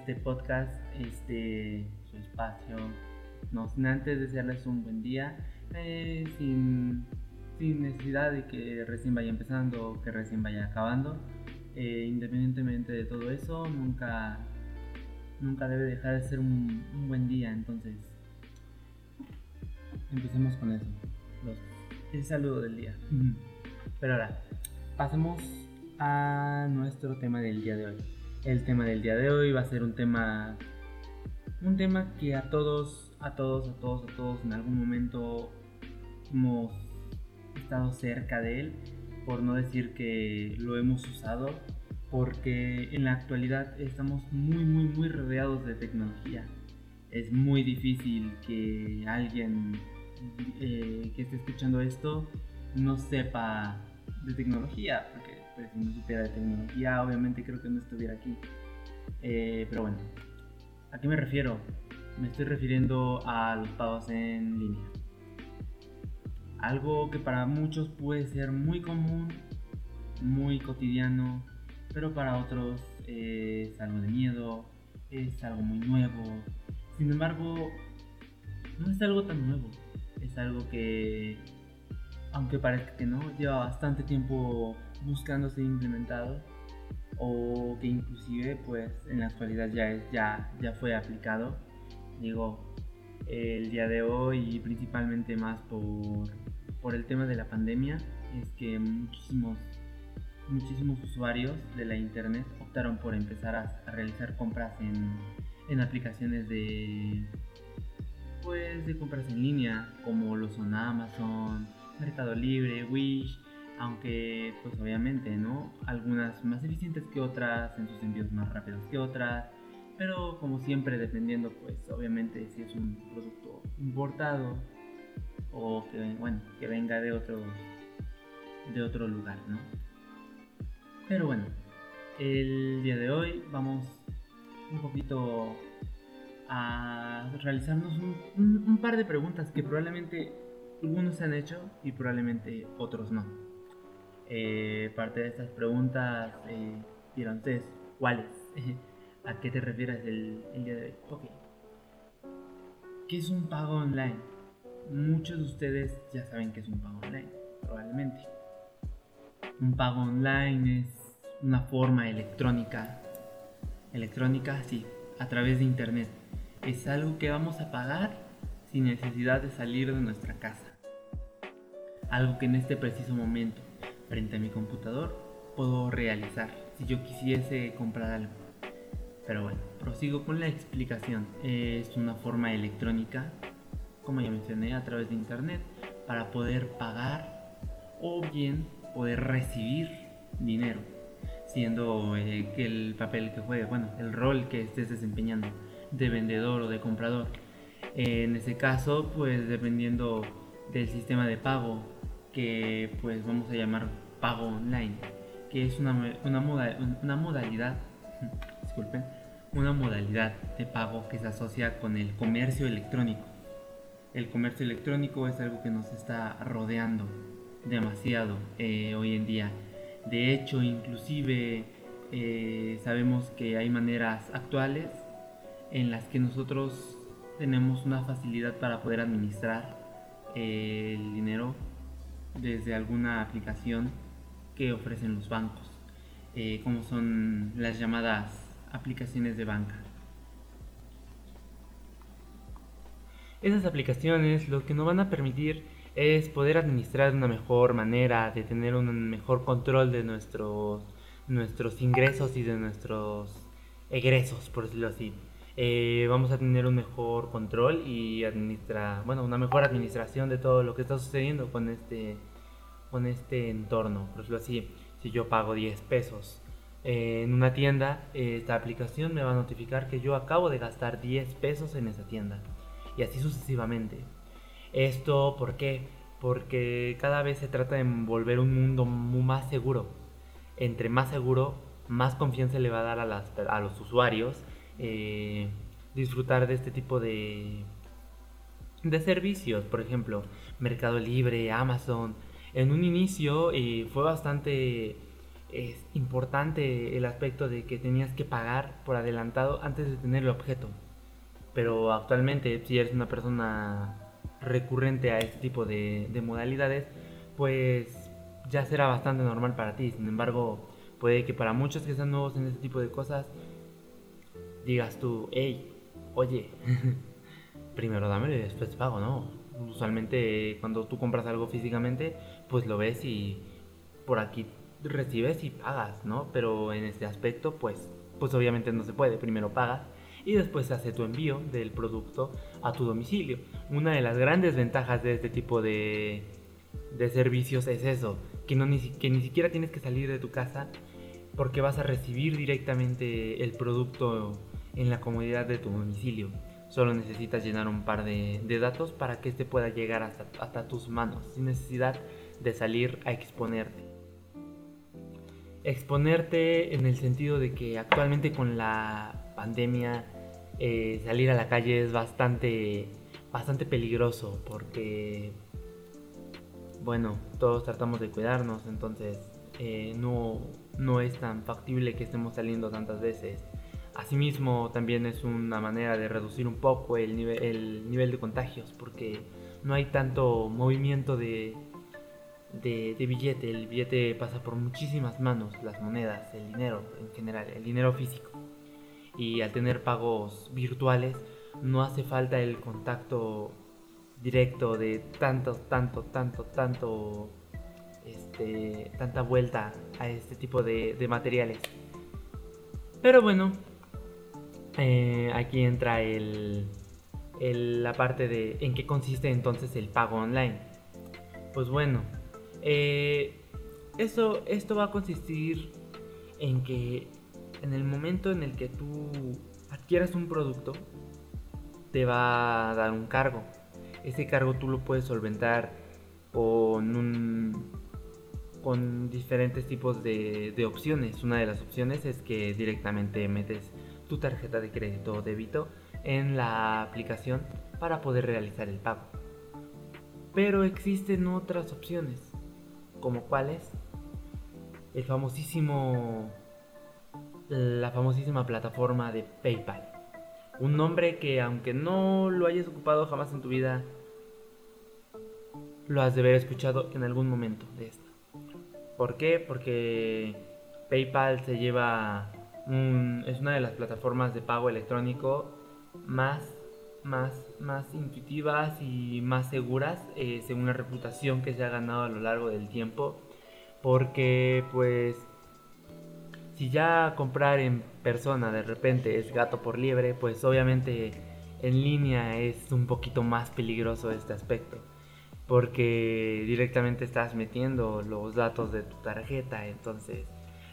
este podcast, este su espacio. No sin antes desearles un buen día, eh, sin, sin, necesidad de que recién vaya empezando o que recién vaya acabando. Eh, independientemente de todo eso, nunca, nunca debe dejar de ser un, un buen día. Entonces, empecemos con eso. Los, el saludo del día. Pero ahora, pasemos a nuestro tema del día de hoy. El tema del día de hoy va a ser un tema un tema que a todos, a todos, a todos, a todos en algún momento hemos estado cerca de él, por no decir que lo hemos usado, porque en la actualidad estamos muy, muy, muy rodeados de tecnología. Es muy difícil que alguien eh, que esté escuchando esto no sepa de tecnología, porque si no supiera de tecnología, obviamente creo que no estuviera aquí. Eh, pero bueno, ¿a qué me refiero? Me estoy refiriendo a los pagos en línea. Algo que para muchos puede ser muy común, muy cotidiano, pero para otros es algo de miedo, es algo muy nuevo. Sin embargo, no es algo tan nuevo, es algo que, aunque parezca que no, lleva bastante tiempo buscando ser implementado o que inclusive pues en la actualidad ya, es, ya, ya fue aplicado. Digo, el día de hoy principalmente más por, por el tema de la pandemia es que muchísimos, muchísimos usuarios de la internet optaron por empezar a, a realizar compras en, en aplicaciones de pues de compras en línea como lo son Amazon, Mercado Libre, Wish, aunque pues obviamente, ¿no? Algunas más eficientes que otras, en sus envíos más rápidos que otras, pero como siempre dependiendo pues obviamente si es un producto importado o que, bueno, que venga de otro, de otro lugar, ¿no? Pero bueno, el día de hoy vamos un poquito a realizarnos un, un par de preguntas que probablemente algunos se han hecho y probablemente otros no. Eh, parte de estas preguntas eh, ustedes, ¿cuáles? ¿A qué te refieres el, el, día de hoy? Ok. ¿Qué es un pago online? Muchos de ustedes ya saben que es un pago online, probablemente. Un pago online es una forma electrónica. Electrónica, sí, a través de internet. Es algo que vamos a pagar sin necesidad de salir de nuestra casa. Algo que en este preciso momento frente a mi computador puedo realizar si yo quisiese comprar algo. Pero bueno, prosigo con la explicación. Es una forma electrónica, como ya mencioné, a través de internet para poder pagar o bien poder recibir dinero, siendo eh, el papel que juegue, bueno, el rol que estés desempeñando de vendedor o de comprador. En ese caso, pues dependiendo del sistema de pago que pues vamos a llamar pago online, que es una, una, una modalidad, una modalidad de pago que se asocia con el comercio electrónico. El comercio electrónico es algo que nos está rodeando demasiado eh, hoy en día. De hecho, inclusive eh, sabemos que hay maneras actuales en las que nosotros tenemos una facilidad para poder administrar eh, el dinero desde alguna aplicación que ofrecen los bancos, eh, como son las llamadas aplicaciones de banca. Esas aplicaciones lo que nos van a permitir es poder administrar de una mejor manera, de tener un mejor control de nuestros, nuestros ingresos y de nuestros egresos, por decirlo así. Eh, vamos a tener un mejor control y administra, bueno, una mejor administración de todo lo que está sucediendo con este, con este entorno. Por ejemplo, así, si yo pago 10 pesos eh, en una tienda, esta aplicación me va a notificar que yo acabo de gastar 10 pesos en esa tienda. Y así sucesivamente. Esto, ¿por qué? Porque cada vez se trata de volver un mundo más seguro. Entre más seguro, más confianza le va a dar a, las, a los usuarios eh, disfrutar de este tipo de, de servicios. Por ejemplo, Mercado Libre, Amazon. En un inicio eh, fue bastante importante el aspecto de que tenías que pagar por adelantado antes de tener el objeto. Pero actualmente, si eres una persona recurrente a este tipo de, de modalidades, pues ya será bastante normal para ti. Sin embargo, puede que para muchos que sean nuevos en este tipo de cosas, digas tú, hey, oye, primero dámelo y después pago, ¿no? Usualmente cuando tú compras algo físicamente, pues lo ves y por aquí recibes y pagas, ¿no? Pero en este aspecto, pues, pues obviamente no se puede. Primero pagas y después se hace tu envío del producto a tu domicilio. Una de las grandes ventajas de este tipo de, de servicios es eso, que, no, ni, que ni siquiera tienes que salir de tu casa porque vas a recibir directamente el producto en la comodidad de tu domicilio. Solo necesitas llenar un par de, datos para que este pueda llegar hasta, tus manos sin necesidad de salir a exponerte. Exponerte en el sentido de que actualmente con la pandemia eh, salir a la calle es bastante, bastante peligroso porque, bueno, todos tratamos de cuidarnos, entonces eh, no, no es tan factible que estemos saliendo tantas veces. Asimismo, también es una manera de reducir un poco el nivel, el nivel de contagios, porque no hay tanto movimiento de, de, billete. El billete pasa por muchísimas manos, las monedas, el dinero en general, el dinero físico. Y al tener pagos virtuales, no hace falta el contacto directo de tanto, tanto, tanto, tanto este, tanta vuelta a este tipo de, materiales. Pero bueno, eh, aquí entra el, la parte de en qué consiste entonces el pago online. Pues bueno, eh, esto va a consistir en que en el momento en el que tú adquieras un producto, te va a dar un cargo. Ese cargo tú lo puedes solventar con con diferentes tipos de, opciones. Una de las opciones es que directamente metes tu tarjeta de crédito o débito en la aplicación para poder realizar el pago. Pero existen otras opciones, como cuáles el famosísimo la famosísima plataforma de PayPal. Un nombre que aunque no lo hayas ocupado jamás en tu vida, lo has de haber escuchado en algún momento de esto. ¿Por qué? Porque PayPal se lleva es una de las plataformas de pago electrónico más, más, más intuitivas y más seguras eh, según la reputación que se ha ganado a lo largo del tiempo. Porque pues si ya comprar en persona de repente es gato por liebre, pues obviamente en línea es un poquito más peligroso este aspecto porque directamente estás metiendo los datos de tu tarjeta, entonces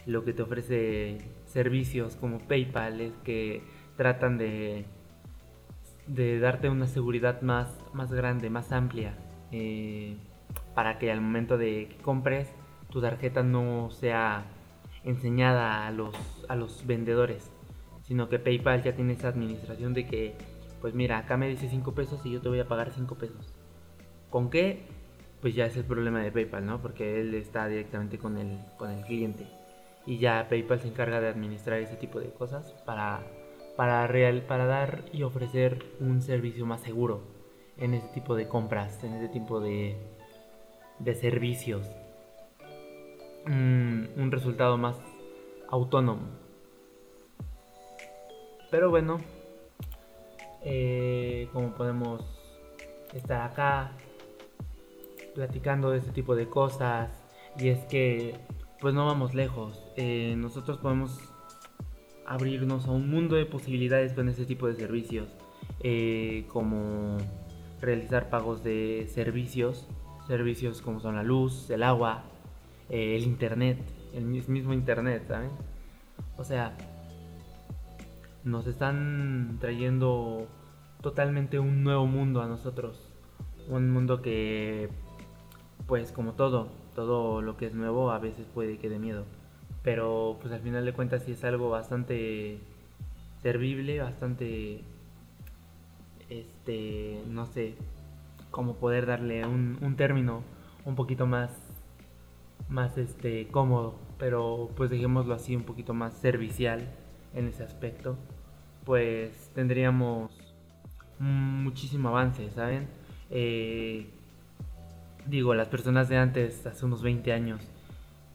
lo que te ofrece servicios como PayPal es que tratan de, darte una seguridad más, más grande, más amplia, eh, para que al momento de que compres tu tarjeta no sea enseñada a los, a los vendedores, sino que PayPal ya tiene esa administración de que, pues mira, acá me dice 5 pesos y yo te voy a pagar 5 pesos. ¿Con qué? Pues ya es el problema de PayPal, ¿no? Porque él está directamente con el, con el cliente. Y ya PayPal se encarga de administrar ese tipo de cosas para, para, real, para dar y ofrecer un servicio más seguro en ese tipo de compras, en ese tipo de, de servicios. un resultado más autónomo. Pero bueno, eh, como podemos estar acá platicando de este tipo de cosas y es que pues no vamos lejos. Eh, nosotros podemos abrirnos a un mundo de posibilidades con este tipo de servicios, eh, como realizar pagos de servicios, servicios como son la luz, el agua, eh, el internet, el mismo internet, ¿saben? O sea, nos están trayendo totalmente un nuevo mundo a nosotros, un mundo que pues como todo, todo lo que es nuevo a veces puede que dé miedo. Pero pues al final de cuentas sí es algo bastante servible, bastante, este, no sé, cómo poder darle un, un término un poquito más, más este, cómodo pero pues dejémoslo así un poquito más servicial en ese aspecto, pues tendríamos muchísimo avance, ¿saben? Eh, digo, las personas de antes, hace unos 20 años,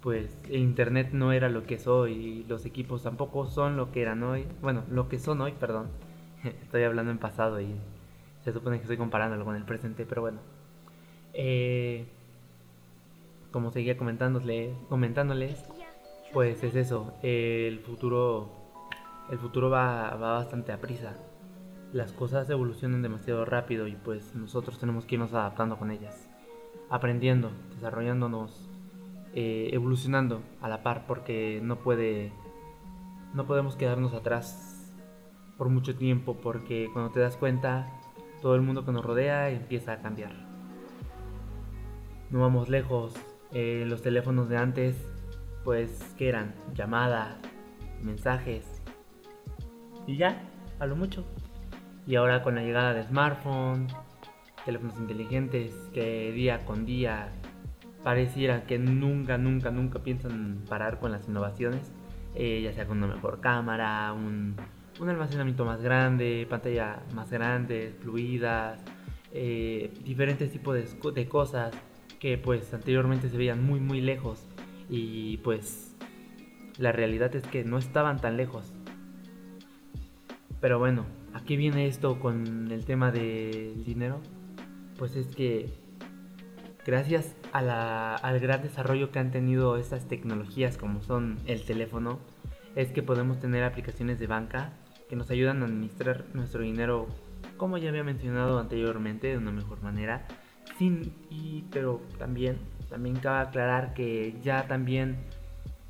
pues el internet no era lo que es hoy y los equipos tampoco son lo que eran hoy. Bueno, lo que son hoy, perdón. Estoy hablando en pasado y se supone que estoy comparándolo con el presente, pero bueno. Eh, como seguía comentándoles, comentándoles, pues es eso, el futuro, el futuro va, va bastante a prisa. Las cosas evolucionan demasiado rápido y pues nosotros tenemos que irnos adaptando con ellas, aprendiendo, desarrollándonos, eh, evolucionando a la par, porque no puede, no podemos quedarnos atrás por mucho tiempo, porque cuando te das cuenta, todo el mundo que nos rodea empieza a cambiar. No vamos lejos, eh, los teléfonos de antes, pues, que eran? Llamadas, mensajes. Y ya, a lo mucho. Y ahora con la llegada de smartphones, teléfonos inteligentes, que día con día pareciera que nunca, nunca, nunca piensan parar con las innovaciones, eh, ya sea con una mejor cámara, un, almacenamiento más grande, pantalla más grande, fluidas, eh, diferentes tipos de, de cosas que pues anteriormente se veían muy muy lejos y pues la realidad es que no estaban tan lejos. Pero bueno, aquí viene esto con el tema del dinero. Pues es que gracias al gran desarrollo que han tenido estas tecnologías como son el teléfono, es que podemos tener aplicaciones de banca que nos ayudan a administrar nuestro dinero, como ya había mencionado anteriormente, de una mejor manera. Sin, y, pero también, también cabe aclarar que ya también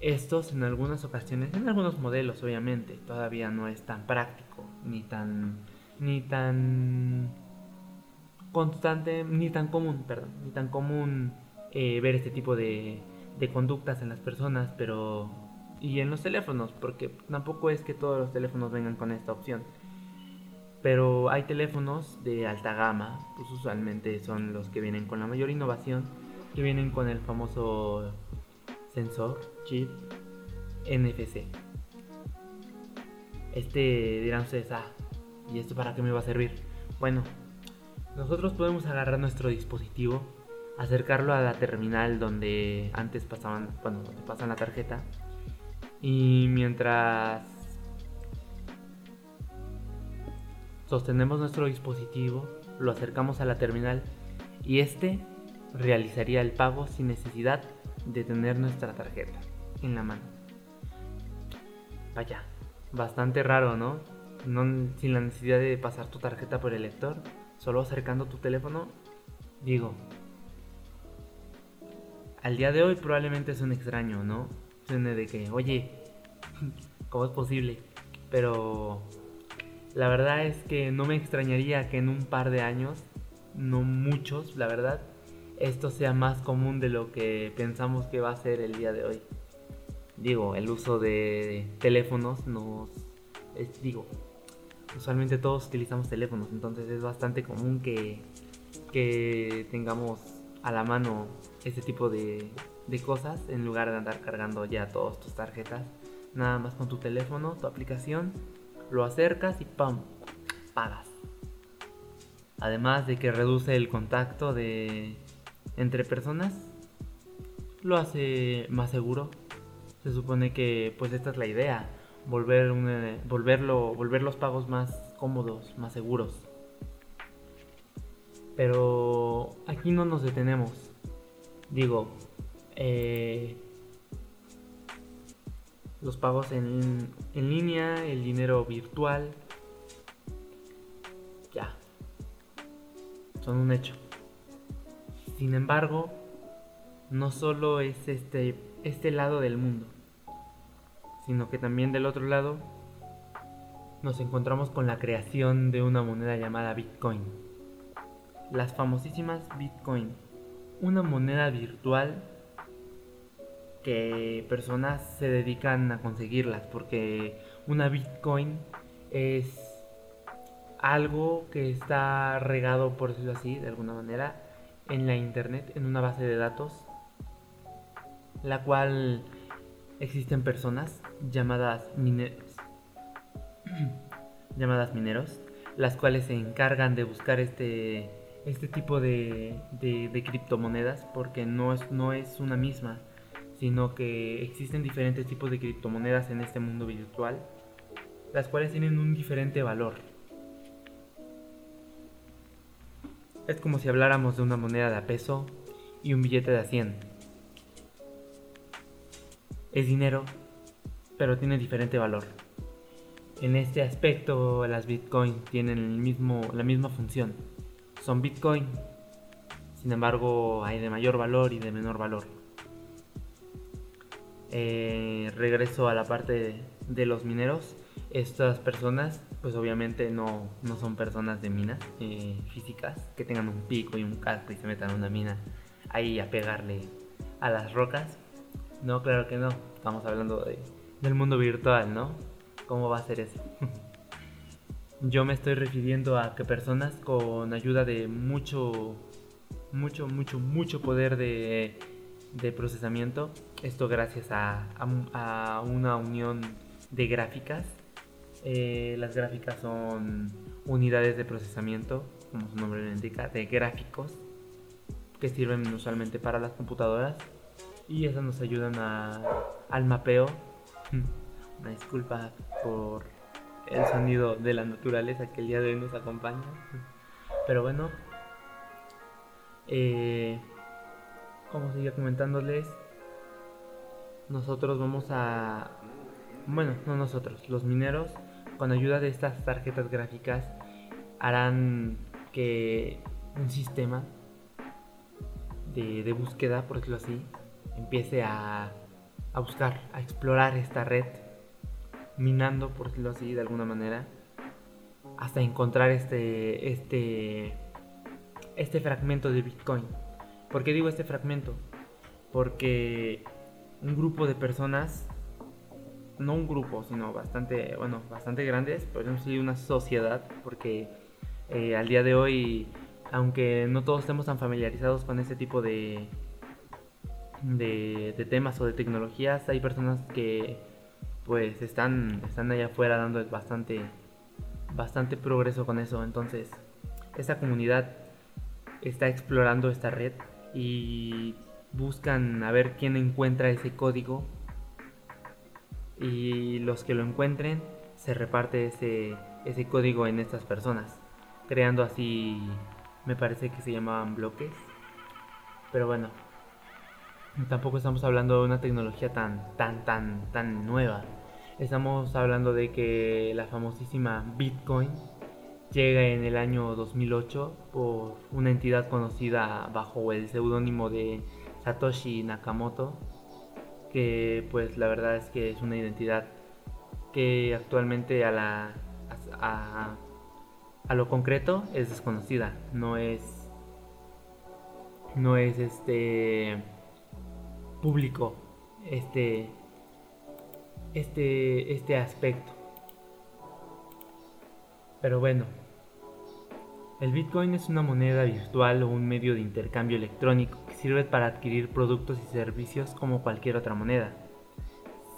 estos en algunas ocasiones, en algunos modelos obviamente, todavía no es tan práctico, ni tan, ni tan constante, ni tan común, perdón, ni tan común eh, ver este tipo de, de conductas en las personas, pero y en los teléfonos, porque tampoco es que todos los teléfonos vengan con esta opción. Pero hay teléfonos de alta gama, pues usualmente son los que vienen con la mayor innovación, que vienen con el famoso sensor, chip, NFC. Este dirán ustedes, ah, ¿y esto para qué me va a servir? Bueno, nosotros podemos agarrar nuestro dispositivo, acercarlo a la terminal donde antes pasaban, bueno, donde pasan la tarjeta, y mientras sostenemos nuestro dispositivo, lo acercamos a la terminal y este realizaría el pago sin necesidad de tener nuestra tarjeta en la mano. Vaya, bastante raro, ¿no? sin la necesidad de pasar tu tarjeta por el lector, solo acercando tu teléfono. Digo, al día de hoy probablemente es un extraño, ¿no? Suene de que, oye, ¿cómo es posible? Pero la verdad es que no me extrañaría que en un par de años, no muchos, la verdad, esto sea más común de lo que pensamos que va a ser el día de hoy. Digo, el uso de teléfonos nos... digo, usualmente todos utilizamos teléfonos, entonces es bastante común que, que tengamos a la mano este tipo de, de cosas en lugar de andar cargando ya todas tus tarjetas. Nada más con tu teléfono, tu aplicación lo acercas y ¡pam! pagas. Además de que reduce el contacto de entre personas, lo hace más seguro. Se supone que pues esta es la idea, volver volverlo, volver los pagos más cómodos, más seguros. Pero aquí no nos detenemos. Digo, eh, los pagos en, línea, el dinero virtual. Ya. Son un hecho. Sin embargo, no solo es este, este lado del mundo, sino que también del otro lado nos encontramos con la creación de una moneda llamada Bitcoin. Las famosísimas Bitcoin, una moneda virtual que personas se dedican a conseguirlas, porque una Bitcoin es algo que está regado, por decirlo así, de alguna manera, en la internet, en una base de datos, la cual existen personas llamadas mineros, llamadas mineros, las cuales se encargan de buscar este, este tipo de, criptomonedas porque no es, no es una misma, sino que existen diferentes tipos de criptomonedas en este mundo virtual, las cuales tienen un diferente valor. Es como si habláramos de una moneda de a peso y un billete de a 100 es dinero, pero tiene diferente valor. En este aspecto, las Bitcoin tienen el mismo, la misma función. Son Bitcoin, sin embargo, hay de mayor valor y de menor valor. Eh, regreso a la parte de, los mineros. Estas personas, pues obviamente no, no son personas de minas eh, físicas que tengan un pico y un casco y se metan en una mina ahí a pegarle a las rocas no, claro que no. Estamos hablando del mundo virtual, ¿no? ¿Cómo va a ser eso? Yo me estoy refiriendo a que personas con ayuda de mucho, mucho, mucho, mucho poder de, procesamiento, esto gracias a, una unión de gráficas. Eh, las gráficas son unidades de procesamiento, como su nombre lo indica, de gráficos que sirven usualmente para las computadoras y esas nos ayudan al mapeo. Una disculpa por el sonido de la naturaleza que el día de hoy nos acompaña. Pero bueno, eh, como seguía comentándoles, nosotros vamos a... Bueno, no nosotros, los mineros, con ayuda de estas tarjetas gráficas, harán que un sistema de, de búsqueda, por decirlo así, empiece a, buscar, a explorar esta red, minando, por decirlo así, de alguna manera, hasta encontrar este, este, este fragmento de Bitcoin. ¿Por qué digo este fragmento? Porque un grupo de personas, no un grupo, sino bastante, bueno, bastante grandes, podemos decir una sociedad, porque eh, al día de hoy, aunque no todos estemos tan familiarizados con este tipo de, de, temas o de tecnologías, hay personas que pues están, están allá afuera dando bastante, bastante progreso con eso. Entonces, esta comunidad está explorando esta red y buscan a ver quién encuentra ese código y los que lo encuentren se reparte ese, ese código en estas personas, creando así, me parece que se llamaban bloques. Pero bueno, tampoco estamos hablando de una tecnología tan, tan, tan, tan nueva. Estamos hablando de que la famosísima Bitcoin llega en el año 2008 por una entidad conocida bajo el seudónimo de Satoshi Nakamoto, que pues la verdad es que es una identidad que actualmente a la a, a lo concreto es desconocida, no es no es este público este, este, este aspecto. Pero bueno, el Bitcoin es una moneda virtual o un medio de intercambio electrónico que sirve para adquirir productos y servicios como cualquier otra moneda.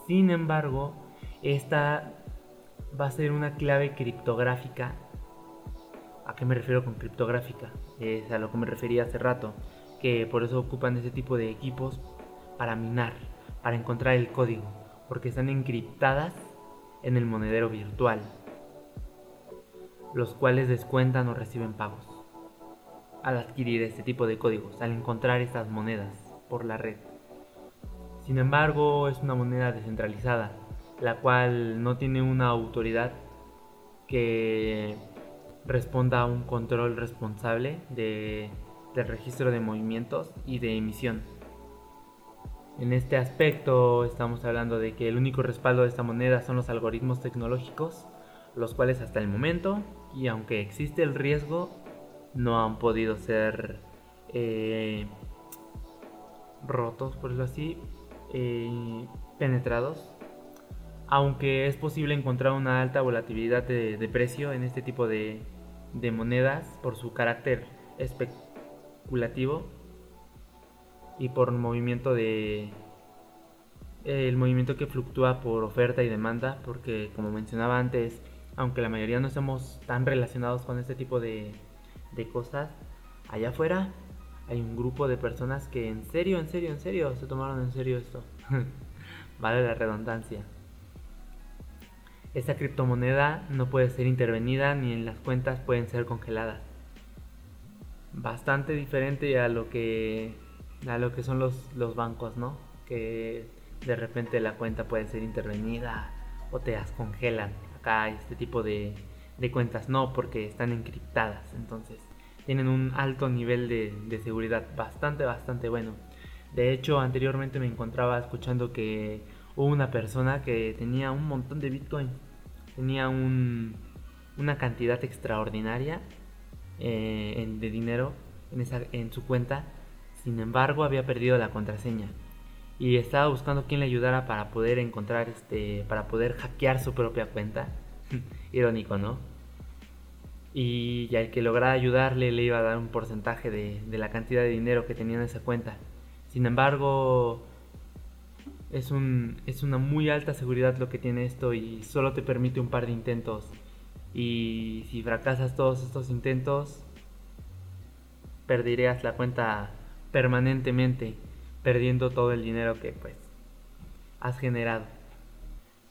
Sin embargo, esta va a ser una clave criptográfica. ¿A qué me refiero con criptográfica? Es a lo que me refería hace rato, que por eso ocupan ese tipo de equipos para minar, para encontrar el código, porque están encriptadas en el monedero virtual, los cuales descuentan o reciben pagos al adquirir este tipo de códigos, al encontrar estas monedas por la red. Sin embargo, es una moneda descentralizada, la cual no tiene una autoridad que responda a un control responsable de, del registro de movimientos y de emisión. En este aspecto estamos hablando de que el único respaldo de esta moneda son los algoritmos tecnológicos, los cuales hasta el momento, y aunque existe el riesgo, no han podido ser eh, rotos, por decirlo así, eh, penetrados. Aunque es posible encontrar una alta volatilidad de, precio en este tipo de monedas por su carácter especulativo y por movimiento de, el movimiento que fluctúa por oferta y demanda, porque como mencionaba antes, aunque la mayoría no estamos tan relacionados con este tipo de, de cosas, allá afuera hay un grupo de personas que en serio, en serio, en serio se tomaron en serio esto. vale la redundancia. Esta criptomoneda no puede ser intervenida ni en las cuentas pueden ser congeladas. Bastante diferente a lo que a lo que son los, los bancos, ¿no? Que de repente la cuenta puede ser intervenida o te las congelan. Acá este tipo de, de cuentas no, porque están encriptadas. Entonces tienen un alto nivel de, de, seguridad, bastante, bastante bueno. De hecho, anteriormente me encontraba escuchando que hubo una persona que tenía un montón de Bitcoin, tenía un, una cantidad extraordinaria eh, de dinero en, esa, en su cuenta, sin embargo había perdido la contraseña y estaba buscando quien le ayudara para poder encontrar este para poder hackear su propia cuenta irónico no y al que lograra ayudarle le iba a dar un porcentaje de, la cantidad de dinero que tenía en esa cuenta. Sin embargo, es, un, es una muy alta seguridad lo que tiene esto y solo te permite un par de intentos. Y si fracasas todos estos intentos, perderías la cuenta permanentemente, perdiendo todo el dinero que pues has generado.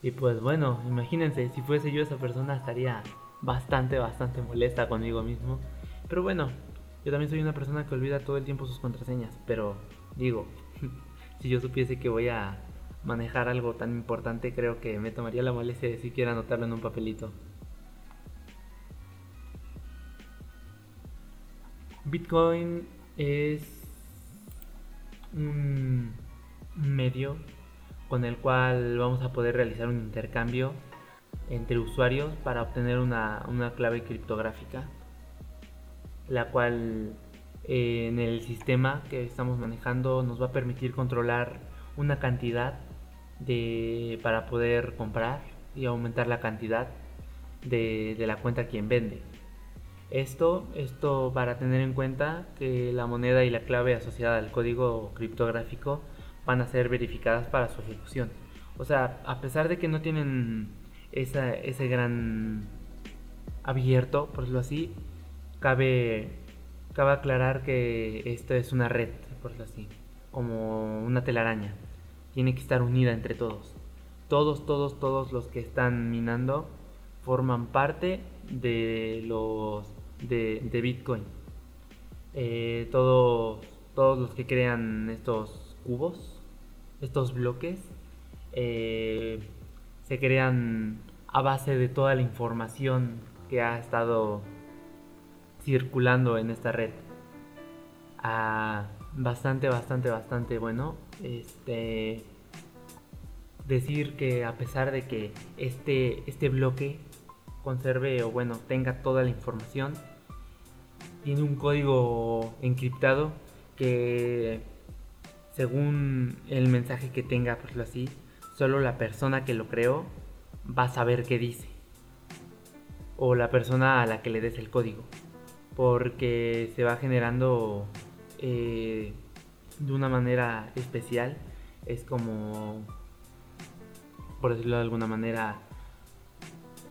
Y pues bueno, imagínense, si fuese yo esa persona estaría bastante, bastante molesta conmigo mismo. Pero bueno, yo también soy una persona que olvida todo el tiempo sus contraseñas. Pero digo, si yo supiese que voy a manejar algo tan importante, creo que me tomaría la molestia de siquiera anotarlo en un papelito. Bitcoin es un medio con el cual vamos a poder realizar un intercambio entre usuarios para obtener una, clave criptográfica, la cual eh, en el sistema que estamos manejando nos va a permitir controlar una cantidad de, para poder comprar y aumentar la cantidad de, de la cuenta quien vende. Esto, esto para tener en cuenta que la moneda y la clave asociada al código criptográfico van a ser verificadas para su ejecución. O sea, a pesar de que no tienen ese gran abierto, por decirlo así, cabe, cabe aclarar que esto es una red, por decirlo así, como una telaraña. Tiene que estar unida entre todos. Todos, todos, todos los que están minando forman parte de los de, Bitcoin. Eh, todos, los que crean estos cubos, estos bloques, eh, se crean a base de toda la información que ha estado circulando en esta red. Ah, bastante, bastante, bastante bueno. Este decir que a pesar de que este, este bloque conserve o bueno tenga toda la información, tiene un código encriptado que según el mensaje que tenga, por decirlo así, solo la persona que lo creó va a saber qué dice. O la persona a la que le des el código. Porque se va generando eh, de una manera especial. Es como, por decirlo de alguna manera,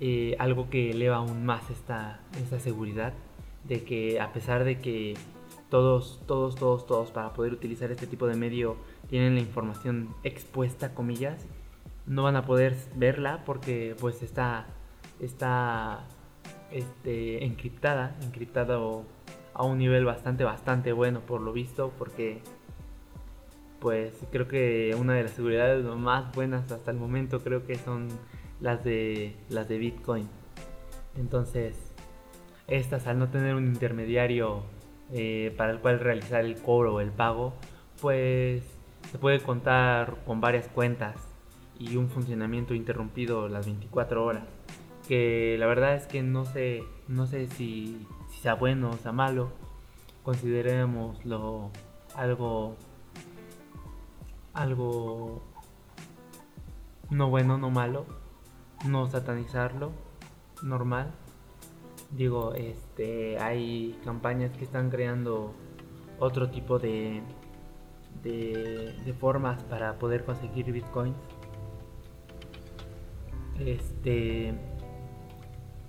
eh, algo que eleva aún más esta, esta seguridad. De que a pesar de que todos, todos, todos, todos para poder utilizar este tipo de medio tienen la información expuesta, comillas, no van a poder verla porque pues está, está este, encriptada, encriptado a un nivel bastante, bastante bueno por lo visto, porque pues creo que una de las seguridades más buenas hasta el momento creo que son las de, las de Bitcoin. Entonces, estas al no tener un intermediario eh, para el cual realizar el cobro o el pago, pues se puede contar con varias cuentas y un funcionamiento interrumpido las 24 horas. Que la verdad es que no sé, no sé si, sea bueno o sea malo. Considerémoslo algo, algo no bueno, no malo. No satanizarlo, normal. Digo, este, hay campañas que están creando otro tipo de, de, formas para poder conseguir bitcoins. Este,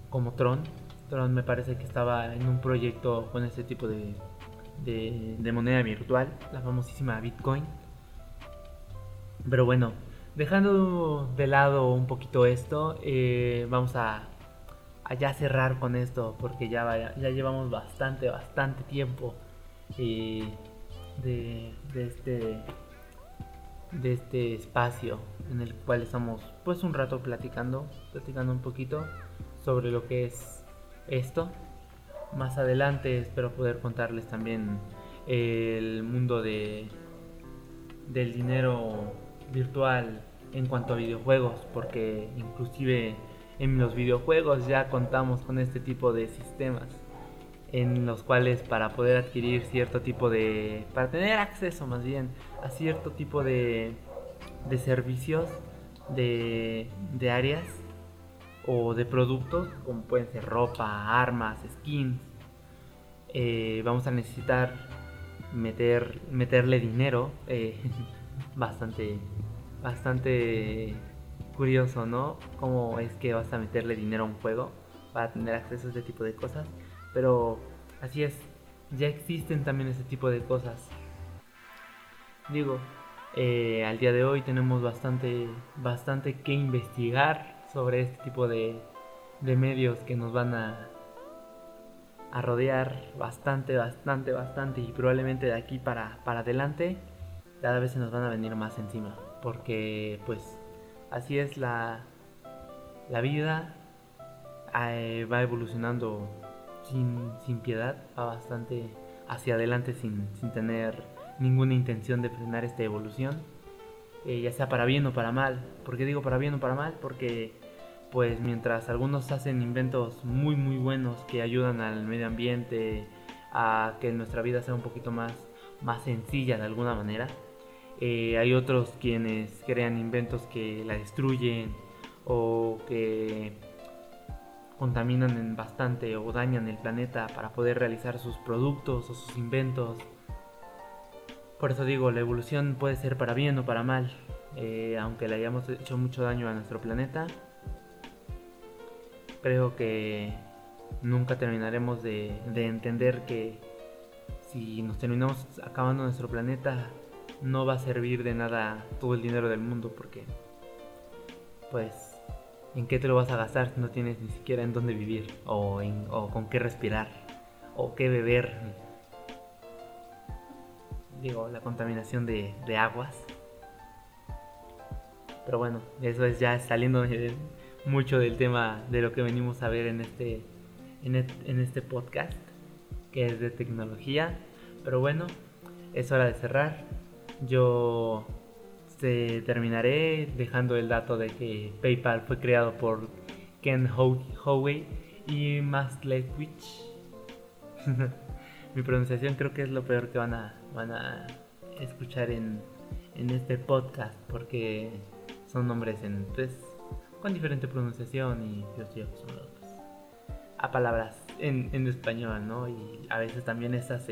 como Tron. Tron me parece que estaba en un proyecto con este tipo de, de, moneda virtual, la famosísima Bitcoin. Pero bueno, dejando de lado un poquito esto, eh, vamos a, a, ya cerrar con esto porque ya, ya llevamos bastante, bastante tiempo eh, de, de, este, de este espacio en el cual estamos pues un rato platicando, platicando un poquito sobre lo que es esto. Más adelante espero poder contarles también el mundo de del dinero virtual en cuanto a videojuegos, porque inclusive en los videojuegos ya contamos con este tipo de sistemas en los cuales para poder adquirir cierto tipo de para tener acceso más bien a cierto tipo de, de servicios de, de áreas o de productos, como pueden ser ropa, armas, skins, eh, vamos a necesitar meter, meterle dinero. Eh, bastante, bastante curioso, ¿no? Cómo es que vas a meterle dinero a un juego para tener acceso a este tipo de cosas. Pero así es, ya existen también ese tipo de cosas. Digo, eh, al día de hoy tenemos bastante, bastante que investigar sobre este tipo de, medios que nos van a, a rodear bastante, bastante, bastante y probablemente de aquí para, para adelante cada vez se nos van a venir más encima porque pues así es la, la vida eh, va evolucionando sin, sin, piedad, va bastante hacia adelante sin, sin, tener ninguna intención de frenar esta evolución, eh, ya sea para bien o para mal. ¿Por qué digo para bien o para mal? Porque pues mientras algunos hacen inventos muy muy buenos que ayudan al medio ambiente, a que nuestra vida sea un poquito más, más sencilla de alguna manera, eh, hay otros quienes crean inventos que la destruyen o que contaminan bastante o dañan el planeta para poder realizar sus productos o sus inventos. Por eso digo, la evolución puede ser para bien o para mal, eh, aunque le hayamos hecho mucho daño a nuestro planeta creo que nunca terminaremos de, entender que si nos terminamos acabando nuestro planeta no va a servir de nada todo el dinero del mundo porque pues en qué te lo vas a gastar si no tienes ni siquiera en dónde vivir o, con qué respirar o qué beber digo la contaminación de, aguas pero bueno eso es ya saliendo mucho del tema de lo que venimos a ver en este, en, este podcast, que es de tecnología. Pero bueno, es hora de cerrar. Yo se terminaré dejando el dato de que PayPal fue creado por Ken Howey y Max. Mi pronunciación creo que es lo peor que van a, van a escuchar en, en este podcast porque son nombres en pues, con diferente pronunciación y yo pues, a palabras en, español, ¿no? Y a veces también estas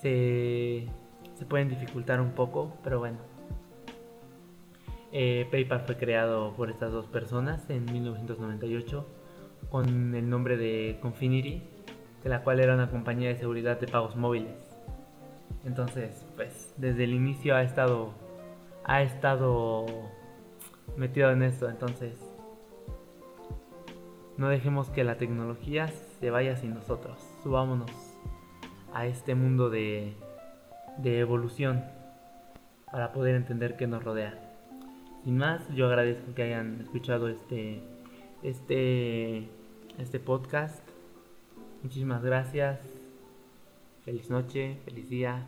se, se, pueden dificultar un poco, pero bueno. Eh, PayPal fue creado por estas dos personas en 1998 con el nombre de Confinity, de la cual era una compañía de seguridad de pagos móviles. Entonces, pues desde el inicio ha estado ha estado metido en esto. Entonces, no dejemos que la tecnología se vaya sin nosotros. Subámonos a este mundo de, de evolución para poder entender qué nos rodea. Sin más, yo agradezco que hayan escuchado este, este, este podcast. Muchísimas gracias. Feliz noche, feliz día.